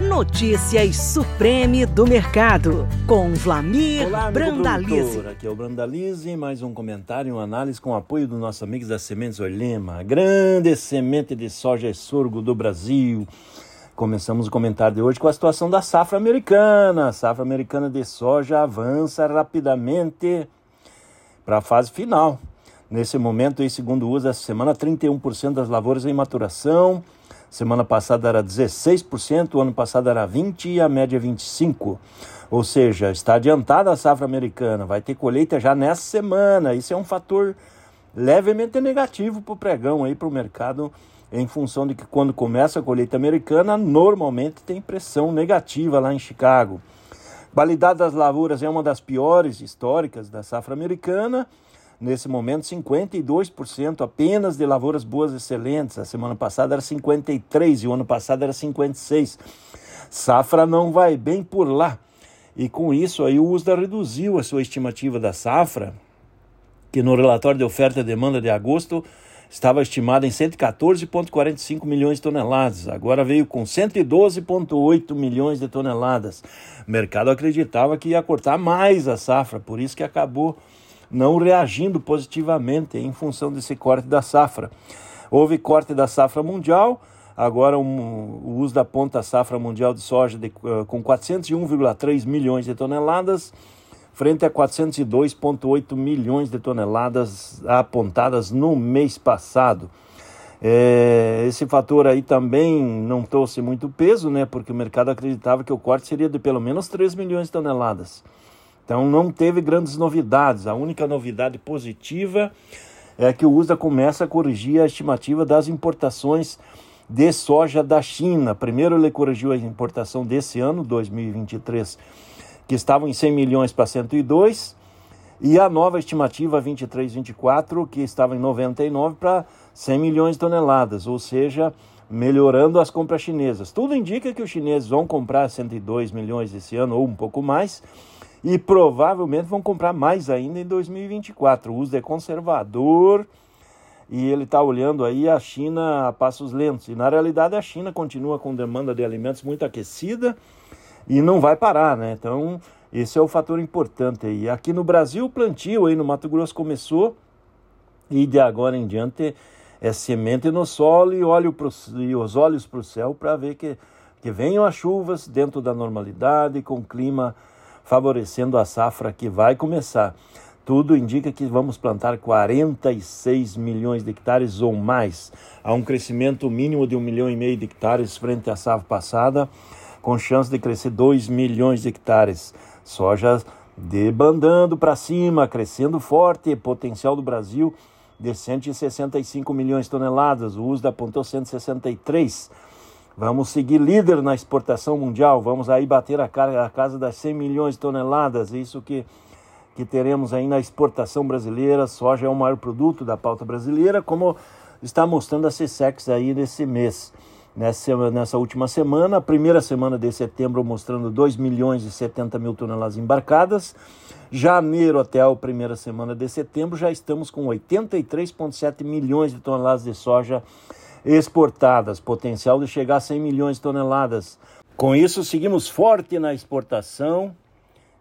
Notícias Supreme do Mercado, com Vlamir Olá, Brandalize. produtor. Aqui é o Brandalize, mais um comentário e uma análise com o apoio dos nossos amigos da Sementes Olema, a grande semente de soja e sorgo do Brasil. Começamos o comentário de hoje com a situação da safra americana. A safra americana de soja avança rapidamente para a fase final. Nesse momento, aí, segundo o USA, essa semana, 31% das lavouras em maturação. Semana passada era 16%, o ano passado era 20% e a média 25%. Ou seja, está adiantada a safra americana, vai ter colheita já nessa semana. Isso é um fator levemente negativo para o pregão aí para o mercado, em função de que quando começa a colheita americana, normalmente tem pressão negativa lá em Chicago. Qualidade das lavouras é uma das piores históricas da safra americana. Nesse momento, 52% apenas de lavouras boas excelentes. A semana passada era 53% e o ano passado era 56%. Safra não vai bem por lá. E com isso aí o USDA reduziu a sua estimativa da safra, que no relatório de oferta e demanda de agosto estava estimada em 114,45 milhões de toneladas. Agora veio com 112,8 milhões de toneladas. O mercado acreditava que ia cortar mais a safra, por isso que acabou não reagindo positivamente em função desse corte da safra. Houve corte da safra mundial, agora um, o uso da ponta safra mundial de soja de, uh, com 401,3 milhões de toneladas, frente a 402,8 milhões de toneladas apontadas no mês passado. É, esse fator aí também não trouxe muito peso, né? Porque o mercado acreditava que o corte seria de pelo menos 3 milhões de toneladas. Então não teve grandes novidades. A única novidade positiva é que o USDA começa a corrigir a estimativa das importações de soja da China. Primeiro ele corrigiu a importação desse ano, 2023, que estavam em 100 milhões para 102, e a nova estimativa 23-24, que estava em 99 para 100 milhões de toneladas, ou seja, melhorando as compras chinesas. Tudo indica que os chineses vão comprar 102 milhões esse ano ou um pouco mais, e provavelmente vão comprar mais ainda em 2024. O uso é conservador e ele está olhando aí a China a passos lentos. E na realidade a China continua com demanda de alimentos muito aquecida e não vai parar, né? Então esse é o fator importante aí. Aqui no Brasil o plantio aí no Mato Grosso começou e de agora em diante é semente no solo e, olho pro, e os olhos para o céu para ver que, que venham as chuvas dentro da normalidade, com clima favorecendo a safra que vai começar. Tudo indica que vamos plantar 46 milhões de hectares ou mais. Há um crescimento mínimo de um milhão e meio de hectares frente à safra passada, com chance de crescer 2 milhões de hectares. Soja debandando para cima, crescendo forte, potencial do Brasil de 165 milhões de toneladas, o USDA apontou 163 Vamos seguir líder na exportação mundial, vamos aí bater a, cara, a casa das 100 milhões de toneladas, isso que, que teremos aí na exportação brasileira. Soja é o maior produto da pauta brasileira, como está mostrando a CSEX aí nesse mês. Nessa, nessa última semana, a primeira semana de setembro mostrando 2 milhões e 70 mil toneladas embarcadas. Janeiro até a primeira semana de setembro já estamos com 83,7 milhões de toneladas de soja embarcadas exportadas, potencial de chegar a 100 milhões de toneladas. Com isso, seguimos forte na exportação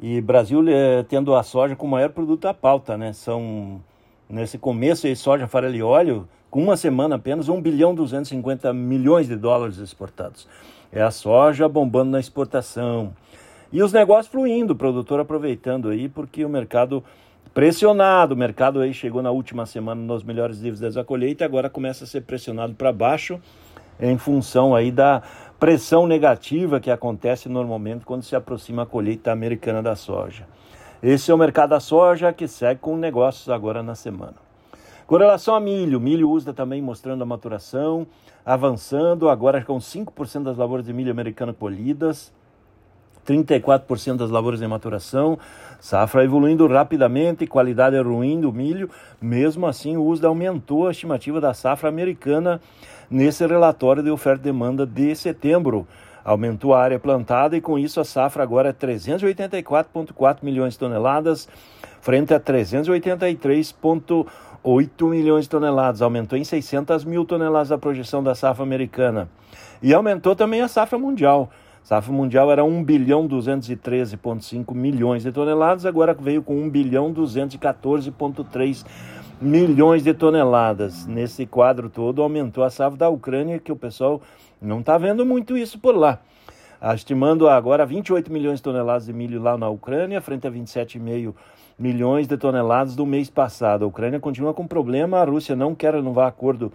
e Brasil é, tendo a soja como maior produto da pauta, né? São, nesse começo, de soja, farelo e óleo, com uma semana apenas, 1 bilhão 250 milhões de dólares exportados. É a soja bombando na exportação. E os negócios fluindo, o produtor aproveitando aí, porque o mercado pressionado. O mercado aí chegou na última semana nos melhores níveis da colheita e agora começa a ser pressionado para baixo em função aí da pressão negativa que acontece normalmente quando se aproxima a colheita americana da soja. Esse é o mercado da soja que segue com negócios agora na semana. Com relação a milho, milho usa também mostrando a maturação, avançando, agora com 5% das lavouras de milho americano colhidas. 34% das lavouras em maturação, safra evoluindo rapidamente, qualidade ruim do milho, mesmo assim o USDA aumentou a estimativa da safra americana nesse relatório de oferta e demanda de setembro. Aumentou a área plantada e com isso a safra agora é 384,4 milhões de toneladas, frente a 383,8 milhões de toneladas. Aumentou em 600 mil toneladas a projeção da safra americana. E aumentou também a safra mundial Safra mundial era 1 bilhão 213,5 milhões de toneladas, agora veio com 1 bilhão 214,3 milhões de toneladas. Nesse quadro todo aumentou a safra da Ucrânia, que o pessoal não está vendo muito isso por lá. Estimando agora 28 milhões de toneladas de milho lá na Ucrânia, frente a 27,5 milhões de toneladas do mês passado. A Ucrânia continua com problema, a Rússia não quer renovar acordo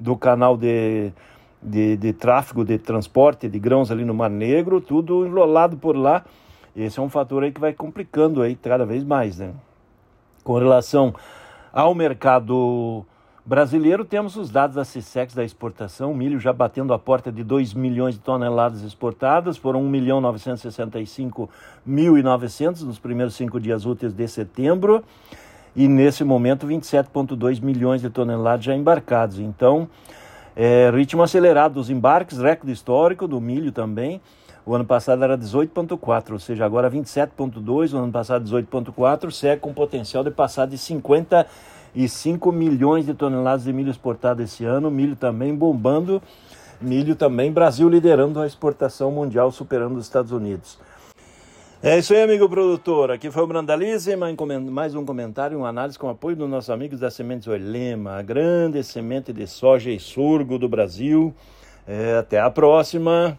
do canal de de, de tráfego, de transporte de grãos ali no Mar Negro, tudo enrolado por lá. Esse é um fator aí que vai complicando aí cada vez mais, né? Com relação ao mercado brasileiro, temos os dados da CISEX da exportação, milho já batendo a porta de 2 milhões de toneladas exportadas, foram 1 milhão 965.900 nos primeiros cinco dias úteis de setembro, e nesse momento 27,2 milhões de toneladas já embarcados. Então, é, ritmo acelerado dos embarques, recorde histórico do milho também. O ano passado era 18,4, ou seja, agora 27,2, o ano passado 18,4, segue com potencial de passar de 55 milhões de toneladas de milho exportado esse ano. Milho também bombando, milho também, Brasil liderando a exportação mundial, superando os Estados Unidos. É isso aí, amigo produtor. Aqui foi o Brandalize, mais um comentário, uma análise com apoio dos nossos amigos da Sementes Olema, a grande semente de soja e sorgo do Brasil. É, até a próxima.